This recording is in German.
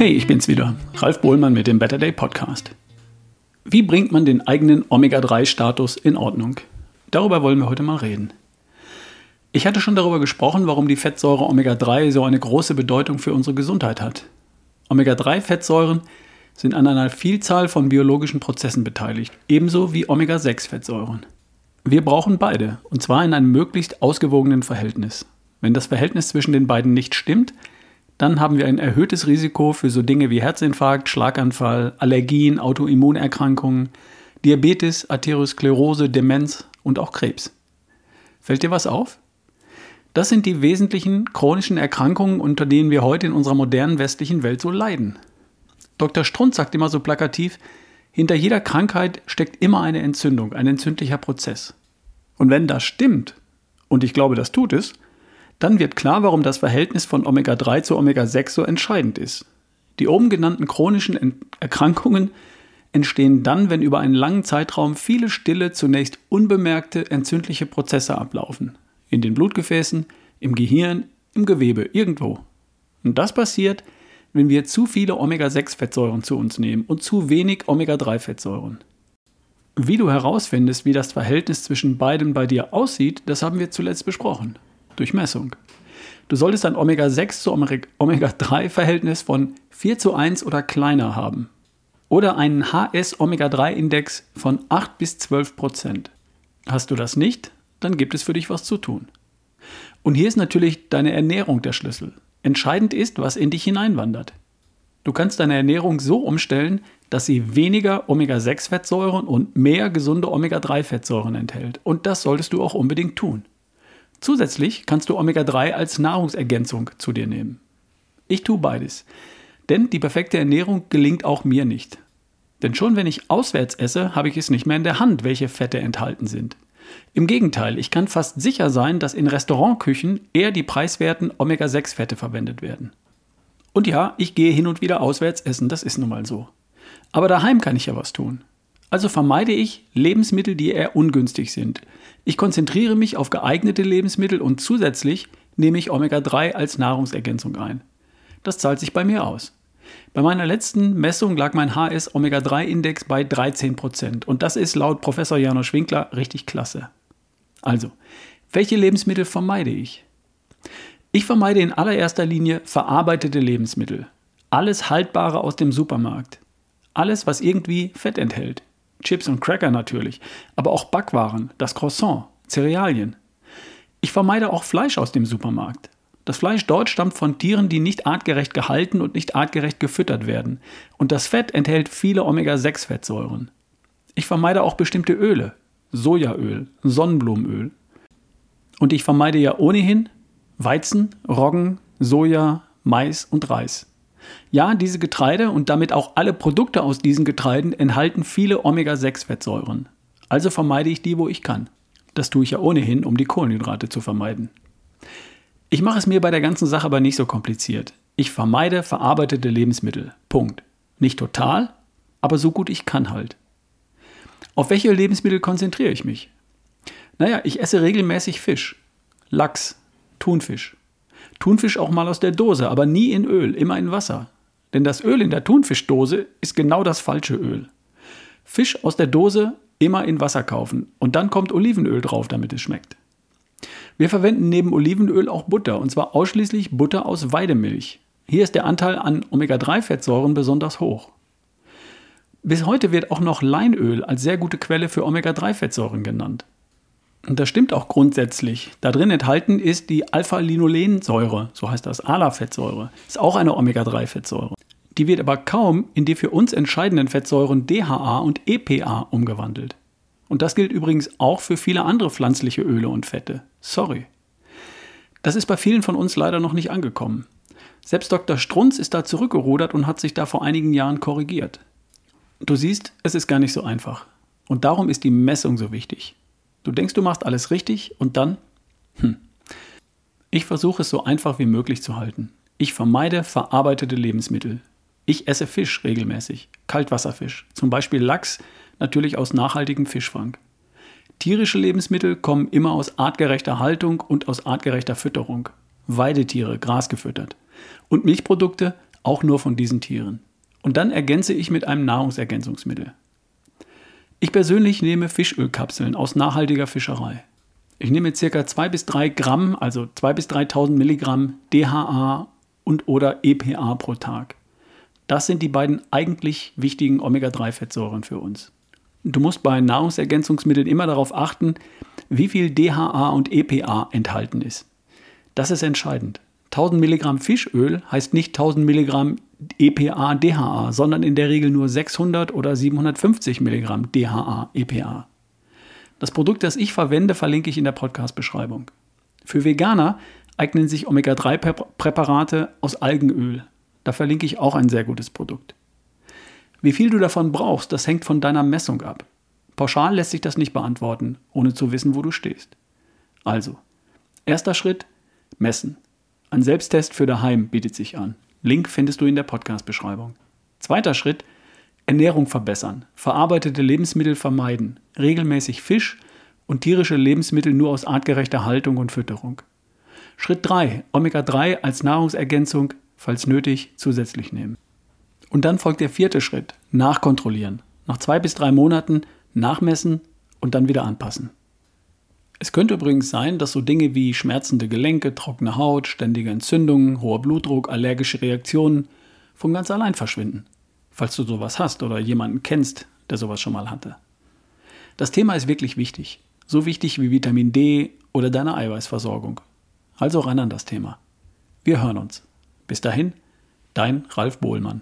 Hey, ich bin's wieder, Ralf Bohlmann mit dem Better Day Podcast. Wie bringt man den eigenen Omega-3-Status in Ordnung? Darüber wollen wir heute mal reden. Ich hatte schon darüber gesprochen, warum die Fettsäure Omega-3 so eine große Bedeutung für unsere Gesundheit hat. Omega-3-Fettsäuren sind an einer Vielzahl von biologischen Prozessen beteiligt, ebenso wie Omega-6-Fettsäuren. Wir brauchen beide, und zwar in einem möglichst ausgewogenen Verhältnis. Wenn das Verhältnis zwischen den beiden nicht stimmt, dann haben wir ein erhöhtes Risiko für so Dinge wie Herzinfarkt, Schlaganfall, Allergien, Autoimmunerkrankungen, Diabetes, Arteriosklerose, Demenz und auch Krebs. Fällt dir was auf? Das sind die wesentlichen chronischen Erkrankungen, unter denen wir heute in unserer modernen westlichen Welt so leiden. Dr. Strunz sagt immer so plakativ, hinter jeder Krankheit steckt immer eine Entzündung, ein entzündlicher Prozess. Und wenn das stimmt, und ich glaube, das tut es, dann wird klar, warum das Verhältnis von Omega-3 zu Omega-6 so entscheidend ist. Die oben genannten chronischen Erkrankungen entstehen dann, wenn über einen langen Zeitraum viele stille, zunächst unbemerkte entzündliche Prozesse ablaufen. In den Blutgefäßen, im Gehirn, im Gewebe, irgendwo. Und das passiert, wenn wir zu viele Omega-6-Fettsäuren zu uns nehmen und zu wenig Omega-3-Fettsäuren. Wie du herausfindest, wie das Verhältnis zwischen beiden bei dir aussieht, das haben wir zuletzt besprochen durch Messung. Du solltest ein Omega-6 zu Omega-3-Verhältnis von 4 zu 1 oder kleiner haben. Oder einen HS-Omega-3-Index von 8 bis 12 Prozent. Hast du das nicht, dann gibt es für dich was zu tun. Und hier ist natürlich deine Ernährung der Schlüssel. Entscheidend ist, was in dich hineinwandert. Du kannst deine Ernährung so umstellen, dass sie weniger Omega-6-Fettsäuren und mehr gesunde Omega-3-Fettsäuren enthält. Und das solltest du auch unbedingt tun. Zusätzlich kannst du Omega-3 als Nahrungsergänzung zu dir nehmen. Ich tue beides. Denn die perfekte Ernährung gelingt auch mir nicht. Denn schon wenn ich auswärts esse, habe ich es nicht mehr in der Hand, welche Fette enthalten sind. Im Gegenteil, ich kann fast sicher sein, dass in Restaurantküchen eher die preiswerten Omega-6-Fette verwendet werden. Und ja, ich gehe hin und wieder auswärts essen, das ist nun mal so. Aber daheim kann ich ja was tun. Also vermeide ich Lebensmittel, die eher ungünstig sind. Ich konzentriere mich auf geeignete Lebensmittel und zusätzlich nehme ich Omega-3 als Nahrungsergänzung ein. Das zahlt sich bei mir aus. Bei meiner letzten Messung lag mein HS Omega-3-Index bei 13% und das ist laut Professor Janusz Winkler richtig klasse. Also, welche Lebensmittel vermeide ich? Ich vermeide in allererster Linie verarbeitete Lebensmittel. Alles Haltbare aus dem Supermarkt. Alles, was irgendwie Fett enthält. Chips und Cracker natürlich, aber auch Backwaren, das Croissant, Cerealien. Ich vermeide auch Fleisch aus dem Supermarkt. Das Fleisch dort stammt von Tieren, die nicht artgerecht gehalten und nicht artgerecht gefüttert werden. Und das Fett enthält viele Omega-6-Fettsäuren. Ich vermeide auch bestimmte Öle, Sojaöl, Sonnenblumenöl. Und ich vermeide ja ohnehin Weizen, Roggen, Soja, Mais und Reis. Ja, diese Getreide und damit auch alle Produkte aus diesen Getreiden enthalten viele Omega-6-Fettsäuren. Also vermeide ich die, wo ich kann. Das tue ich ja ohnehin, um die Kohlenhydrate zu vermeiden. Ich mache es mir bei der ganzen Sache aber nicht so kompliziert. Ich vermeide verarbeitete Lebensmittel. Punkt. Nicht total, aber so gut ich kann halt. Auf welche Lebensmittel konzentriere ich mich? Naja, ich esse regelmäßig Fisch, Lachs, Thunfisch, Thunfisch auch mal aus der Dose, aber nie in Öl, immer in Wasser. Denn das Öl in der Thunfischdose ist genau das falsche Öl. Fisch aus der Dose immer in Wasser kaufen und dann kommt Olivenöl drauf, damit es schmeckt. Wir verwenden neben Olivenöl auch Butter und zwar ausschließlich Butter aus Weidemilch. Hier ist der Anteil an Omega-3-Fettsäuren besonders hoch. Bis heute wird auch noch Leinöl als sehr gute Quelle für Omega-3-Fettsäuren genannt. Und das stimmt auch grundsätzlich. Da drin enthalten ist die Alpha-Linolensäure, so heißt das, ALA-Fettsäure. Ist auch eine Omega-3-Fettsäure. Die wird aber kaum in die für uns entscheidenden Fettsäuren DHA und EPA umgewandelt. Und das gilt übrigens auch für viele andere pflanzliche Öle und Fette. Sorry. Das ist bei vielen von uns leider noch nicht angekommen. Selbst Dr. Strunz ist da zurückgerudert und hat sich da vor einigen Jahren korrigiert. Du siehst, es ist gar nicht so einfach. Und darum ist die Messung so wichtig. Du denkst, du machst alles richtig und dann? Hm. Ich versuche es so einfach wie möglich zu halten. Ich vermeide verarbeitete Lebensmittel. Ich esse Fisch regelmäßig, Kaltwasserfisch, zum Beispiel Lachs, natürlich aus nachhaltigem Fischfang. Tierische Lebensmittel kommen immer aus artgerechter Haltung und aus artgerechter Fütterung. Weidetiere, Gras gefüttert. Und Milchprodukte auch nur von diesen Tieren. Und dann ergänze ich mit einem Nahrungsergänzungsmittel. Ich persönlich nehme Fischölkapseln aus nachhaltiger Fischerei. Ich nehme ca. 2 bis 3 Gramm, also 2 bis 3000 Milligramm DHA und oder EPA pro Tag. Das sind die beiden eigentlich wichtigen Omega-3-Fettsäuren für uns. Du musst bei Nahrungsergänzungsmitteln immer darauf achten, wie viel DHA und EPA enthalten ist. Das ist entscheidend. 1000 Milligramm Fischöl heißt nicht 1000 Milligramm EPA, DHA, sondern in der Regel nur 600 oder 750 Milligramm DHA, EPA. Das Produkt, das ich verwende, verlinke ich in der Podcast-Beschreibung. Für Veganer eignen sich Omega-3-Präparate aus Algenöl. Da verlinke ich auch ein sehr gutes Produkt. Wie viel du davon brauchst, das hängt von deiner Messung ab. Pauschal lässt sich das nicht beantworten, ohne zu wissen, wo du stehst. Also, erster Schritt, messen. Ein Selbsttest für daheim bietet sich an. Link findest du in der Podcast-Beschreibung. Zweiter Schritt, Ernährung verbessern, verarbeitete Lebensmittel vermeiden, regelmäßig Fisch und tierische Lebensmittel nur aus artgerechter Haltung und Fütterung. Schritt 3, Omega-3 als Nahrungsergänzung, falls nötig, zusätzlich nehmen. Und dann folgt der vierte Schritt, nachkontrollieren. Nach zwei bis drei Monaten nachmessen und dann wieder anpassen. Es könnte übrigens sein, dass so Dinge wie schmerzende Gelenke, trockene Haut, ständige Entzündungen, hoher Blutdruck, allergische Reaktionen von ganz allein verschwinden. Falls du sowas hast oder jemanden kennst, der sowas schon mal hatte. Das Thema ist wirklich wichtig. So wichtig wie Vitamin D oder deine Eiweißversorgung. Also ran an das Thema. Wir hören uns. Bis dahin, dein Ralf Bohlmann.